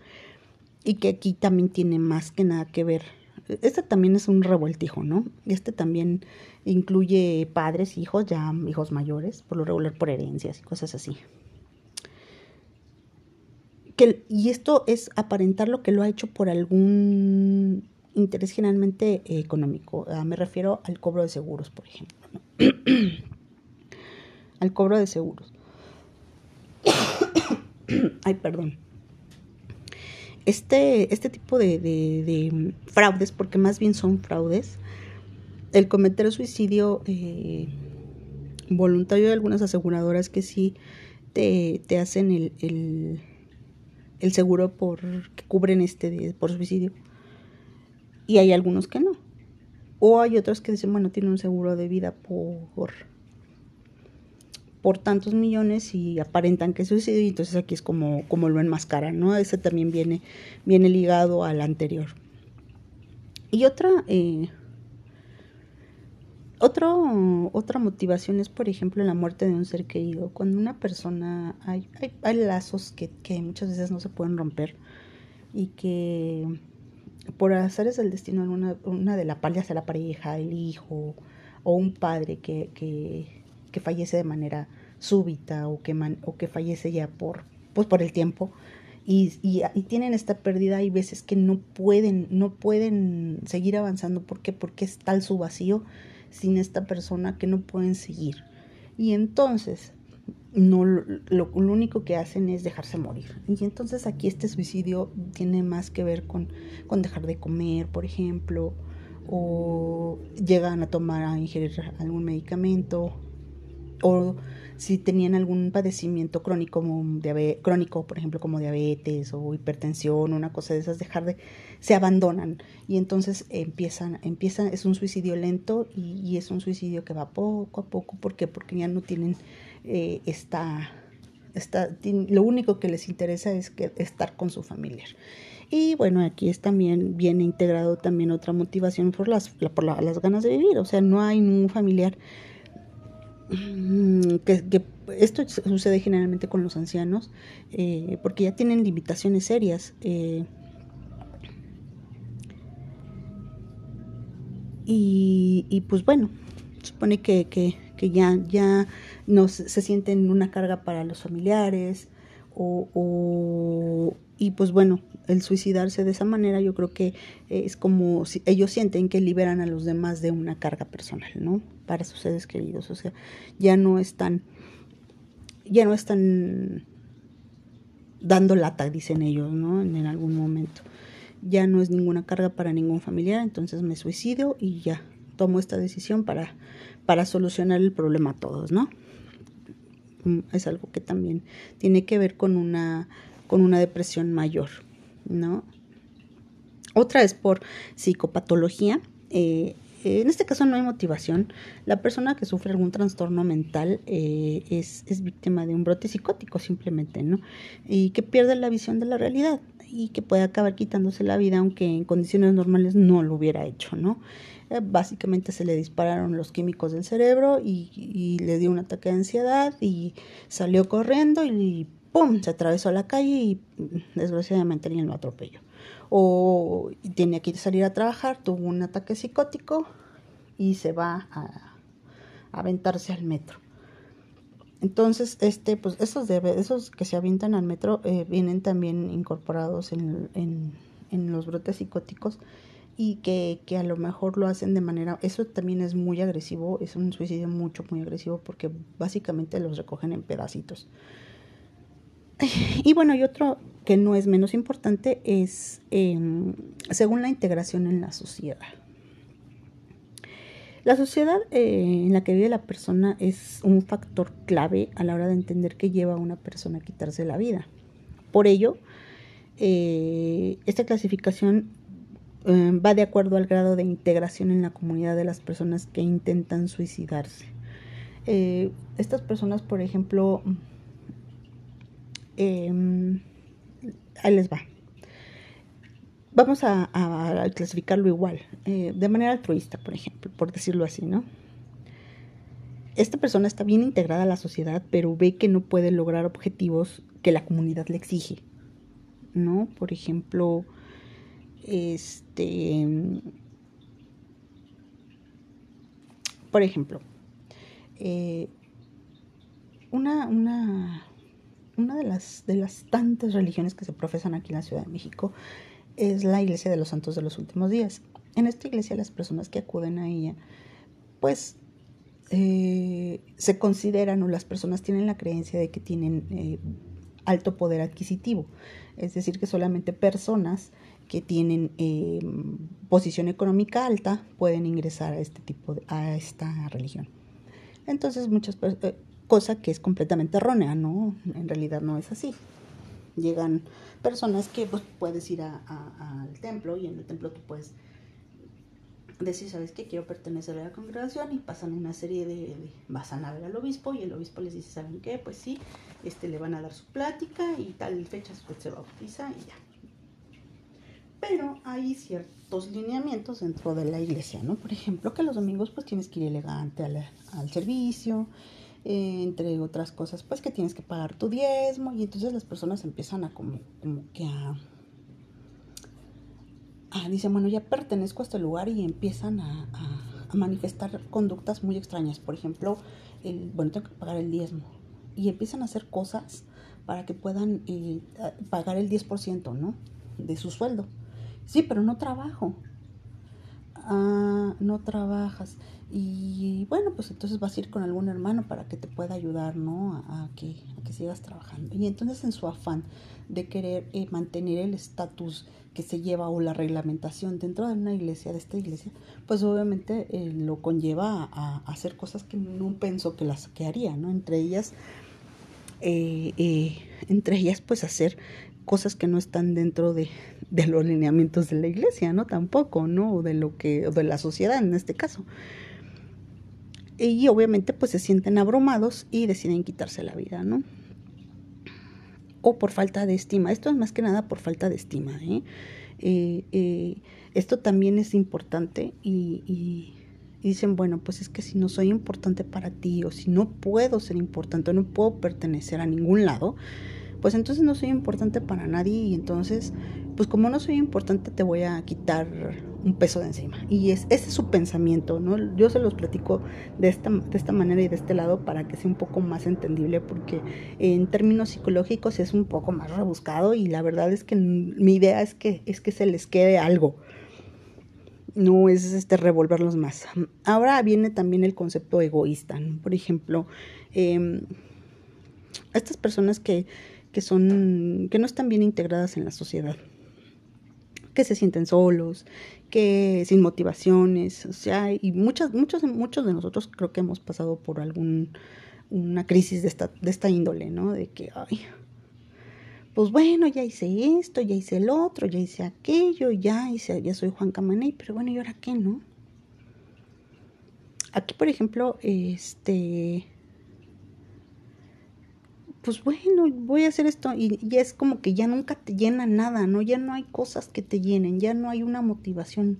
y que aquí también tiene más que nada que ver. Este también es un revueltijo, ¿no? Este también incluye padres, hijos, ya hijos mayores, por lo regular por herencias y cosas así y esto es aparentar lo que lo ha hecho por algún interés generalmente económico. Ah, me refiero al cobro de seguros, por ejemplo. al cobro de seguros. Ay, perdón. Este, este tipo de, fraudes, porque más bien son fraudes, el cometer suicidio eh, voluntario de algunas aseguradoras que sí te, hacen el el seguro por que cubren este por suicidio y hay algunos que no o hay otros que dicen bueno tiene un seguro de vida por por tantos millones y aparentan que es suicidio y entonces aquí es como como lo enmascaran no ese también viene viene ligado al anterior y otra eh, otro, otra motivación es, por ejemplo, la muerte de un ser querido. Cuando una persona, hay, hay, lazos que, que, muchas veces no se pueden romper y que por es el destino, una, una de la ya sea la pareja, el hijo o un padre que, que fallece de manera súbita o que, o que fallece ya por, pues por el tiempo, y, y, tienen esta pérdida, hay veces que no pueden, no pueden seguir avanzando. ¿Por qué? Porque es tal su vacío sin esta persona que no pueden seguir. Y entonces no lo, único que hacen es dejarse morir. Y entonces aquí este suicidio tiene más que ver con, con dejar de comer, por ejemplo, o llegan a tomar, a ingerir algún medicamento, o si tenían algún padecimiento crónico, como crónico, por ejemplo, como diabetes o hipertensión, una cosa de esas, dejar de, se abandonan y entonces empiezan, empiezan, es un suicidio lento y, es un suicidio que va poco a poco, ¿por qué? Porque ya no tienen eh, esta, esta, lo único que les interesa es que, estar con su familiar. Y bueno, aquí es también viene integrado también otra motivación por las, por las ganas de vivir, o sea, no hay un familiar mm, que, esto sucede generalmente con los ancianos eh, porque ya tienen limitaciones serias. Eh, y, pues bueno, supone que, que, que ya, ya no se sienten una carga para los familiares o, y pues bueno, el suicidarse de esa manera yo creo que es como si ellos sienten que liberan a los demás de una carga personal, ¿no? Para sus seres queridos, o sea, ya no están, ya no están dando lata, dicen ellos, ¿no? En, en algún momento. Ya no es ninguna carga para ningún familiar, entonces me suicido y ya tomo esta decisión para, para solucionar el problema a todos, ¿no? Mm, es algo que también tiene que ver con una con una depresión mayor, ¿no? Otra es por psicopatología. Eh, en este caso no hay motivación. La persona que sufre algún trastorno mental eh, es, víctima de un brote psicótico simplemente, ¿no? Y que pierde la visión de la realidad y que puede acabar quitándose la vida aunque en condiciones normales no lo hubiera hecho, ¿no? Eh, básicamente se le dispararon los químicos del cerebro y, y, le dio un ataque de ansiedad y salió corriendo y ¡pum! se atravesó la calle y desgraciadamente alguien lo atropelló. O tenía que salir a trabajar, tuvo un ataque psicótico y se va a, aventarse al metro. Entonces, este, pues esos, esos que se avientan al metro eh, vienen también incorporados en, en, en, los brotes psicóticos y que, que, a lo mejor lo hacen de manera, eso también es muy agresivo, es un suicidio mucho, muy agresivo porque básicamente los recogen en pedacitos. Y bueno, y otro que no es menos importante es em, según la integración en la sociedad. La sociedad eh, en la que vive la persona es un factor clave a la hora de entender que lleva a una persona a quitarse la vida. Por ello, eh, esta clasificación eh, va de acuerdo al grado de integración en la comunidad de las personas que intentan suicidarse. estas personas, por ejemplo, Em, ahí les va. Vamos a, clasificarlo igual, eh, de manera altruista, por ejemplo, por decirlo así, ¿no? Esta persona está bien integrada a la sociedad, pero ve que no puede lograr objetivos que la comunidad le exige, ¿no? Por ejemplo, este, por ejemplo, eh, una, una una de las, de las tantas religiones que se profesan aquí en la Ciudad de México es la Iglesia de los Santos de los Últimos Días. En esta iglesia las personas que acuden a ella, pues eh, se consideran o las personas tienen la creencia de que tienen eh, alto poder adquisitivo, es decir, que solamente personas que tienen eh, posición económica alta pueden ingresar a este tipo de, a esta religión. Entonces muchas personas cosa que es completamente errónea, ¿no? En realidad no es así. Llegan personas que pues, puedes ir al templo y en el templo tú puedes decir, ¿sabes qué? Quiero pertenecer a la congregación y pasan una serie de, vas a ver al obispo y el obispo les dice, ¿saben qué? Pues sí, este, le van a dar su plática y tal fecha se bautiza y ya. Pero hay ciertos lineamientos dentro de la iglesia, ¿no? Por ejemplo, que los domingos pues tienes que ir elegante al, al servicio, eh, entre otras cosas, pues que tienes que pagar tu diezmo y entonces las personas empiezan a como, como que a, a, dicen, bueno, ya pertenezco a este lugar y empiezan a, manifestar conductas muy extrañas. Por ejemplo, el, bueno, tengo que pagar el diezmo y empiezan a hacer cosas para que puedan eh, pagar el 10%, ¿no? De su sueldo. Sí, pero no trabajo. Ah, no trabajas. Y bueno, pues entonces vas a ir con algún hermano para que te pueda ayudar, ¿no? A, que, a que sigas trabajando. Y entonces en su afán de querer eh, mantener el estatus que se lleva o la reglamentación dentro de una iglesia, de esta iglesia, pues obviamente eh, lo conlleva a, hacer cosas que no pensó que las que haría, ¿no? Entre ellas, eh, entre ellas pues hacer cosas que no están dentro de, de, los lineamientos de la iglesia, ¿no? Tampoco, ¿no? O de lo que, o de la sociedad en este caso y obviamente pues se sienten abrumados y deciden quitarse la vida, ¿no? O por falta de estima. Esto es más que nada por falta de estima. ¿eh? Eh, eh, esto también es importante y, y dicen, bueno, pues es que si no soy importante para ti o si no puedo ser importante no puedo pertenecer a ningún lado, pues entonces no soy importante para nadie y entonces, pues como no soy importante te voy a quitar un peso de encima. Y es, ese es su pensamiento, ¿no? Yo se los platico de esta, de esta manera y de este lado para que sea un poco más entendible porque en términos psicológicos es un poco más rebuscado y la verdad es que mi idea es que, es que se les quede algo no es este revolverlos más. Ahora viene también el concepto egoísta, por ejemplo, eh, estas personas que, que son, que no están bien integradas en la sociedad, que se sienten solos, que sin motivaciones, o sea, y muchas, muchos, muchos de nosotros creo que hemos pasado por algún una crisis de esta, de esta índole, ¿no? De que, ay, pues bueno, ya hice esto, ya hice el otro, ya hice aquello, ya hice, ya soy Juan Camaney, pero bueno, ¿y ahora qué, no? Aquí, por ejemplo, este, pues bueno, voy a hacer esto y es como que ya nunca te llena nada, ¿no? Ya no hay cosas que te llenen, ya no hay una motivación,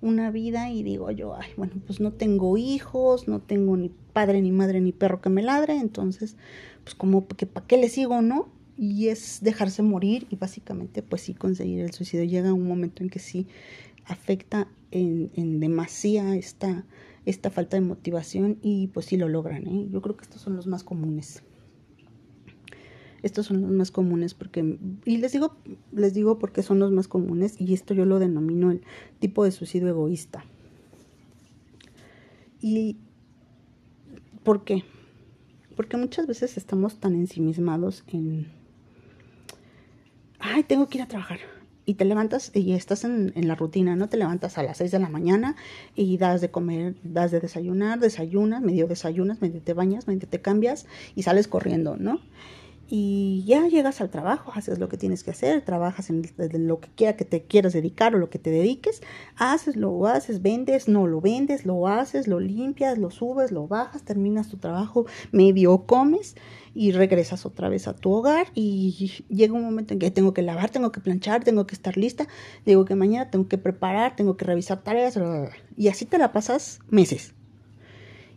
una vida y digo yo, ay, bueno, pues no tengo hijos, no tengo ni padre, ni madre, ni perro que me ladre, entonces, pues como que para qué le sigo, ¿no? y es dejarse morir y básicamente pues sí conseguir el suicidio. Llega un momento en que sí afecta en, en demasía esta, esta falta de motivación y pues sí lo logran. ¿eh? Yo creo que estos son los más comunes. Estos son los más comunes porque, y les digo, les digo porque son los más comunes y esto yo lo denomino el tipo de suicidio egoísta. ¿Y por qué? Porque muchas veces estamos tan ensimismados en, ay, tengo que ir a trabajar. Y te levantas y estás en, la rutina, ¿no? Te levantas a las 6 de la mañana y das de comer, das de desayunar, desayunas, medio desayunas, medio te bañas, medio te cambias y sales corriendo, ¿no? Y ya llegas al trabajo, haces lo que tienes que hacer, trabajas en, lo que quiera que te quieras dedicar o lo que te dediques, haces, lo haces, vendes, no lo vendes, lo haces, lo limpias, lo subes, lo bajas, terminas tu trabajo, medio comes y regresas otra vez a tu hogar y llega un momento en que tengo que lavar, tengo que planchar, tengo que estar lista, digo que mañana tengo que preparar, tengo que revisar tareas y así te la pasas meses.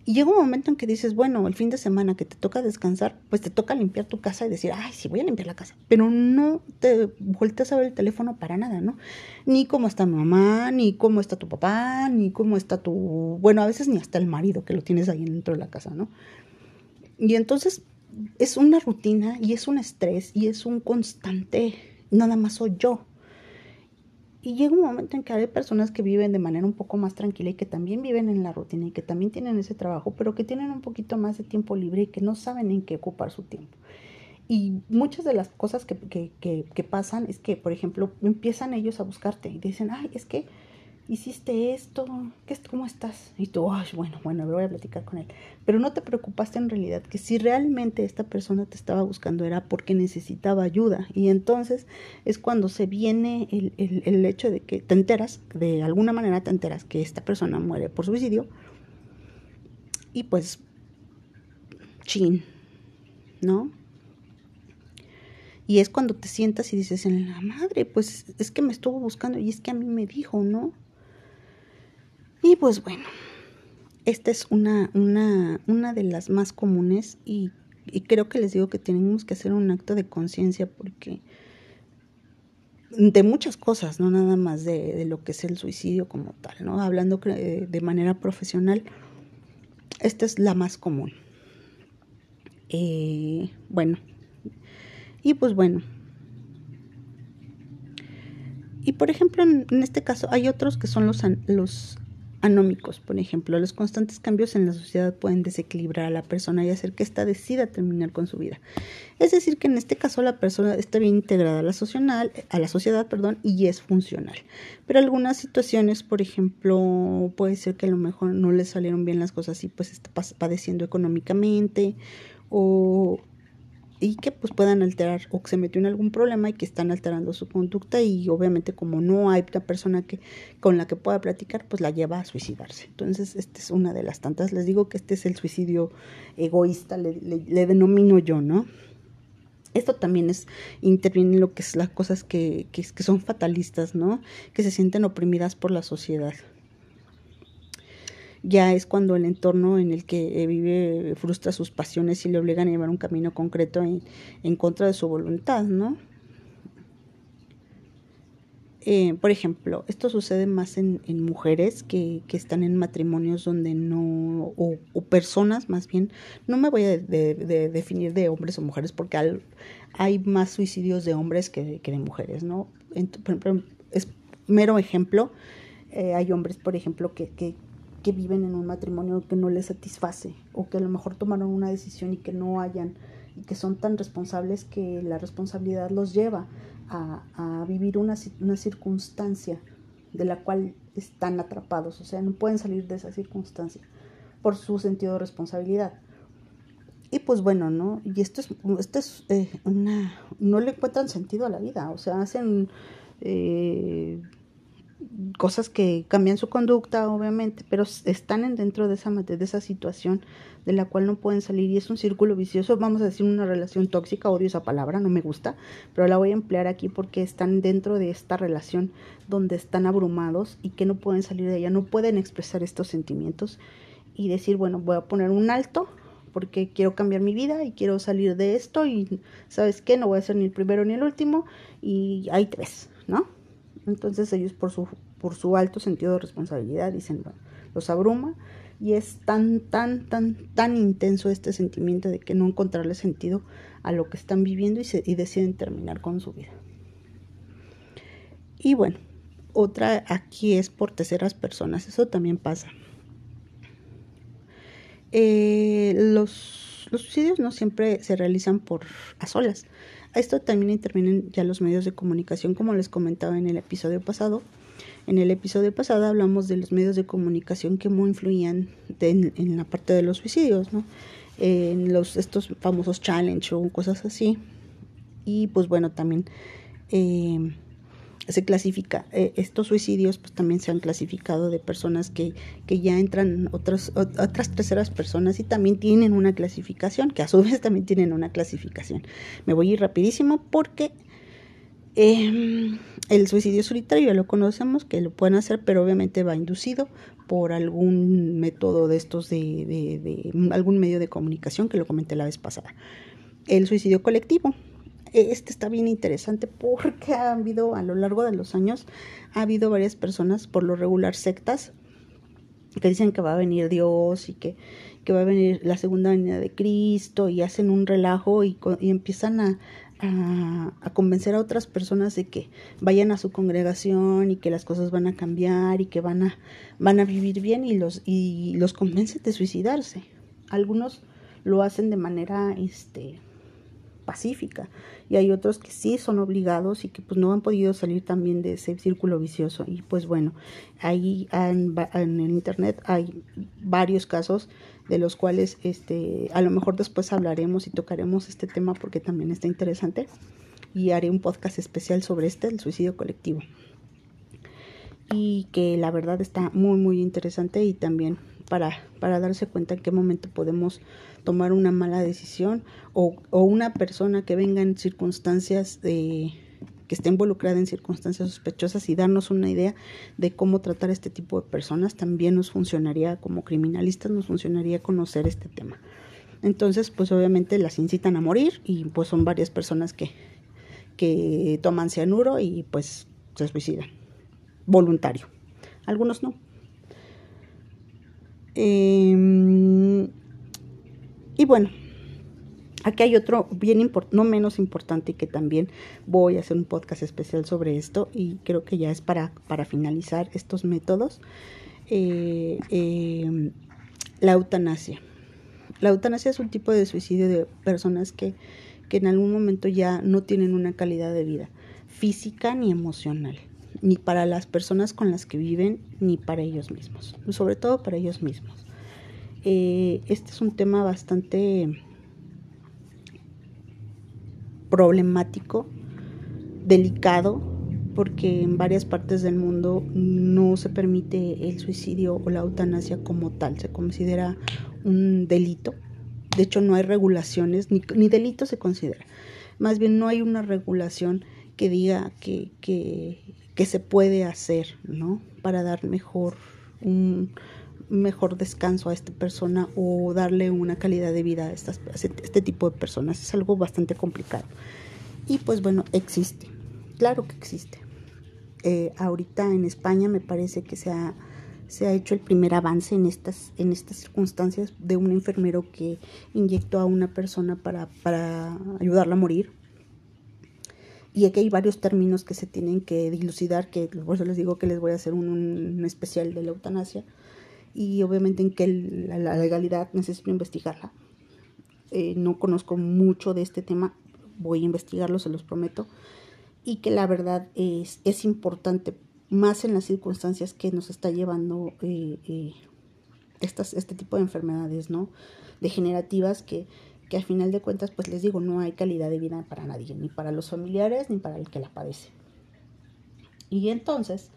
Y llega un momento en que dices, bueno, el fin de semana que te toca descansar, pues te toca limpiar tu casa y decir, ay, sí, voy a limpiar la casa. Pero no te volteas a ver el teléfono para nada, ¿no? Ni cómo está mi mamá, ni cómo está tu papá, ni cómo está tu... Bueno, a veces ni hasta el marido que lo tienes ahí dentro de la casa, ¿no? Y entonces es una rutina y es un estrés y es un constante, nada más soy yo. Y llega un momento en que hay personas que viven de manera un poco más tranquila y que también viven en la rutina y que también tienen ese trabajo, pero que tienen un poquito más de tiempo libre y que no saben en qué ocupar su tiempo. Y muchas de las cosas que, que, que, pasan es que, por ejemplo, empiezan ellos a buscarte y dicen, ay, es que hiciste esto, ¿Qué, ¿cómo estás? Y tú, ay, bueno, bueno, voy a platicar con él. Pero no te preocupaste en realidad que si realmente esta persona te estaba buscando era porque necesitaba ayuda. Y entonces es cuando se viene el, el, el hecho de que te enteras, de alguna manera te enteras que esta persona muere por suicidio. Y pues, chin, ¿no? Y es cuando te sientas y dices, en la madre, pues es que me estuvo buscando y es que a mí me dijo, ¿no? Y pues bueno, esta es una, una, una de las más comunes y, creo que les digo que tenemos que hacer un acto de conciencia porque de muchas cosas, no nada más de, lo que es el suicidio como tal, ¿no? Hablando de manera profesional, esta es la más común. Eh, bueno, y pues bueno. Y por ejemplo, en, en, este caso hay otros que son los, los anómicos, por ejemplo. Los constantes cambios en la sociedad pueden desequilibrar a la persona y hacer que ésta decida terminar con su vida. Es decir, que en este caso la persona está bien integrada a la, social, a la sociedad perdón, y es funcional. Pero algunas situaciones, por ejemplo, puede ser que a lo mejor no le salieron bien las cosas y pues está padeciendo económicamente o y que pues puedan alterar o que se metió en algún problema y que están alterando su conducta y obviamente como no hay una persona que con la que pueda platicar pues la lleva a suicidarse. Entonces esta es una de las tantas. Les digo que este es el suicidio egoísta le, denomino yo no esto también es interviene en lo que es las cosas que, que, que son fatalistas no que se sienten oprimidas por la sociedad ya es cuando el entorno en el que eh, vive frustra sus pasiones y le obligan a llevar un camino concreto en, en contra de su voluntad, ¿no? Eh, por ejemplo, esto sucede más en, mujeres que, están en matrimonios donde no, o, personas más bien, no me voy a definir de hombres o mujeres porque hay más suicidios de hombres que, de mujeres, ¿no? por ejemplo, es mero ejemplo, eh, hay hombres, por ejemplo, que, que, viven en un matrimonio que no les satisface o que a lo mejor tomaron una decisión y que no hayan y que son tan responsables que la responsabilidad los lleva a, vivir una, una, circunstancia de la cual están atrapados, o sea, no pueden salir de esa circunstancia por su sentido de responsabilidad. Y pues bueno, ¿no? Y esto es, esto es eh, una, no le encuentran sentido a la vida, o sea, hacen eh, cosas que cambian su conducta, obviamente, pero están dentro de esa, de esa situación de la cual no pueden salir y es un círculo vicioso, vamos a decir una relación tóxica, odio esa palabra, no me gusta, pero la voy a emplear aquí porque están dentro de esta relación donde están abrumados y que no pueden salir de ella, no pueden expresar estos sentimientos y decir, bueno, voy a poner un alto porque quiero cambiar mi vida y quiero salir de esto y sabes qué, no voy a ser ni el primero ni el último y ahí te ves, ¿no? Entonces ellos por su, por su alto sentido de responsabilidad dicen, los abruma y es tan, tan, tan, tan intenso este sentimiento de que no encontrarle sentido a lo que están viviendo y deciden terminar con su vida. Y bueno, otra aquí es por terceras personas, eso también pasa. Eh, los, los suicidios no siempre se realizan por a solas. A esto también intervienen ya los medios de comunicación, como les comentaba en el episodio pasado. En el episodio pasado hablamos de los medios de comunicación que muy influían en, la parte de los suicidios, ¿no? En los, estos famosos challenge o cosas así. Y pues bueno, también eh, se clasifica, eh, estos suicidios pues también se han clasificado de personas que, que ya entran otras, otras terceras personas y también tienen una clasificación, que a su vez también tienen una clasificación. Me voy a ir rapidísimo porque em, el suicidio solitario ya lo conocemos, que lo pueden hacer, pero obviamente va inducido por algún método de estos de, de, de algún medio de comunicación que lo comenté la vez pasada. El suicidio colectivo, este está bien interesante porque ha habido a lo largo de los años, ha habido varias personas, por lo regular sectas, que dicen que va a venir Dios y que, que va a venir la segunda venida de Cristo y hacen un relajo y, y empiezan a, a, convencer a otras personas de que vayan a su congregación y que las cosas van a cambiar y que van a, van a vivir bien y los, y los convencen de suicidarse. Algunos lo hacen de manera este, pacífica. Y hay otros que sí son obligados y que pues no han podido salir también de ese círculo vicioso. Y pues bueno ahí en, el internet hay varios casos de los cuales este a lo mejor después hablaremos y tocaremos este tema porque también está interesante y haré un podcast especial sobre este el suicidio colectivo. Y que la verdad está muy muy interesante y también para, para darse cuenta en qué momento podemos tomar una mala decisión o, una persona que venga en circunstancias de que esté involucrada en circunstancias sospechosas y darnos una idea de cómo tratar este tipo de personas, también nos funcionaría como criminalistas, nos funcionaría conocer este tema. Entonces, pues obviamente las incitan a morir y pues son varias personas que, que toman cianuro y pues se suicidan. Voluntario. Algunos no. Eh, y bueno, aquí hay otro bien no menos importante que también voy a hacer un podcast especial sobre esto y creo que ya es para, para finalizar estos métodos. Eh, eh, la eutanasia. La eutanasia es un tipo de suicidio de personas que, que en algún momento ya no tienen una calidad de vida física ni emocional, ni para las personas con las que viven, ni para ellos mismos, sobre todo para ellos mismos. Eh, este es un tema bastante problemático, delicado, porque en varias partes del mundo no se permite el suicidio o la eutanasia como tal, se considera un delito. De hecho, no hay regulaciones, ni, delito se considera. Más bien no hay una regulación que diga que, que se puede hacer, ¿no? Para dar mejor un, mejor descanso a esta persona o darle una calidad de vida a, estas, este tipo de personas. Es algo bastante complicado. Y pues bueno, existe. Claro que existe. Eh, ahorita en España me parece que se ha, se ha hecho el primer avance en estas, en estas circunstancias de un enfermero que inyectó a una persona para, para ayudarla a morir. Y aquí hay varios términos que se tienen que dilucidar, que por eso les digo que les voy a hacer un, un especial de la eutanasia. Y obviamente en que la, la legalidad necesito investigarla. Eh, no conozco mucho de este tema, voy a investigarlo, se los prometo y que la verdad es, es importante, más en las circunstancias que nos está llevando eh, eh, estas, este tipo de enfermedades, ¿no? Degenerativas que, que al final de cuentas, pues les digo, no hay calidad de vida para nadie, ni para los familiares, ni para el que la padece. Y entonces,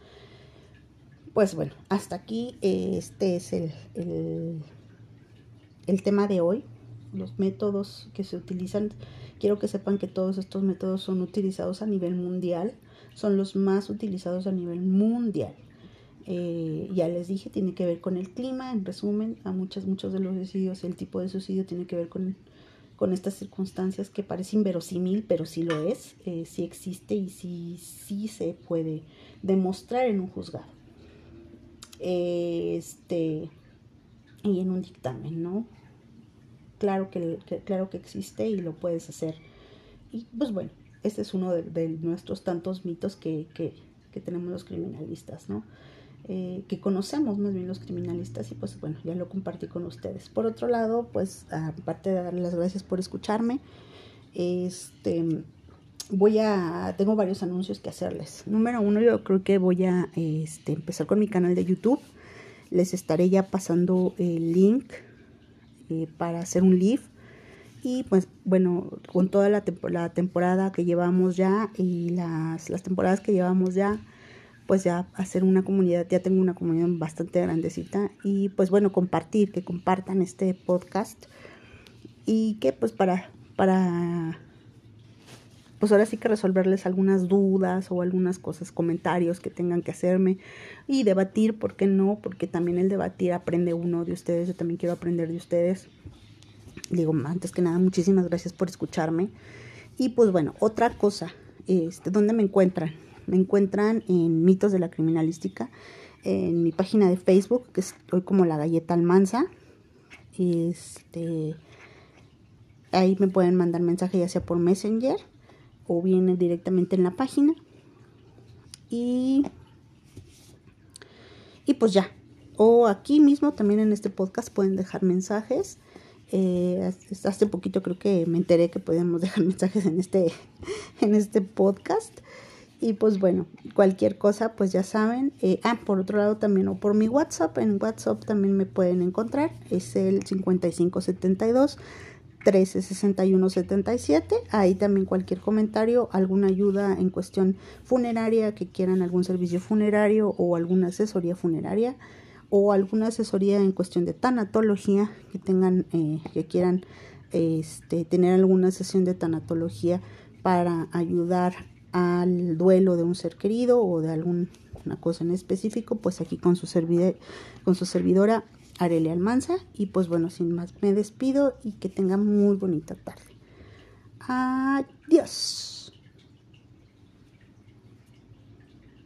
pues bueno, hasta aquí este es el, el, el tema de hoy, los métodos que se utilizan Quiero que sepan que todos estos métodos son utilizados a nivel mundial, son los más utilizados a nivel mundial. Eh, ya les dije, tiene que ver con el clima, en resumen, a muchos, muchos de los suicidios, el tipo de suicidio tiene que ver con, con estas circunstancias que parece inverosímil, pero sí lo es, eh, sí existe y sí, sí se puede demostrar en un juzgado. este, y en un dictamen, ¿no? claro que, claro que existe y lo puedes hacer. Y pues bueno, este es uno de, nuestros tantos mitos que, que, tenemos los criminalistas, ¿no? Eh, que conocemos más bien los criminalistas y pues bueno, ya lo compartí con ustedes. Por otro lado, pues aparte de darles las gracias por escucharme, este voy a tengo varios anuncios que hacerles. Número uno, yo creo que voy a este, empezar con mi canal de YouTube. Les estaré ya pasando el link eh, para hacer un live. Y pues bueno, con toda la, la, temporada que llevamos ya y las, las temporadas que llevamos ya, pues ya hacer una comunidad, ya tengo una comunidad bastante grandecita y pues bueno, compartir, que compartan este podcast y que pues para, para pues ahora sí que resolverles algunas dudas o algunas cosas, comentarios que tengan que hacerme y debatir, ¿por qué no? Porque también el debatir aprende uno de ustedes, yo también quiero aprender de ustedes. Digo, antes que nada, muchísimas gracias por escucharme. Y pues bueno, otra cosa, este, ¿dónde me encuentran? Me encuentran en Mitos de la Criminalística, en mi página de Facebook, que estoy como la galleta almanza. Este, ahí me pueden mandar mensaje ya sea por Messenger o viene directamente en la página. Y, y pues ya. O aquí mismo también en este podcast pueden dejar mensajes. Eh, hace poquito creo que me enteré que podíamos dejar mensajes en este, en este podcast. Y pues bueno, cualquier cosa, pues ya saben. Eh, ah, por otro lado también, o por mi WhatsApp. En WhatsApp también me pueden encontrar. Es el 5572 136177. Ahí también cualquier comentario, alguna ayuda en cuestión funeraria, que quieran algún servicio funerario o alguna asesoría funeraria o alguna asesoría en cuestión de tanatología, que tengan, eh, que quieran este, tener alguna sesión de tanatología para ayudar al duelo de un ser querido o de alguna cosa en específico, pues aquí con su, con su servidora Arelia Almanza. Y pues bueno, sin más me despido y que tengan muy bonita tarde. Adiós.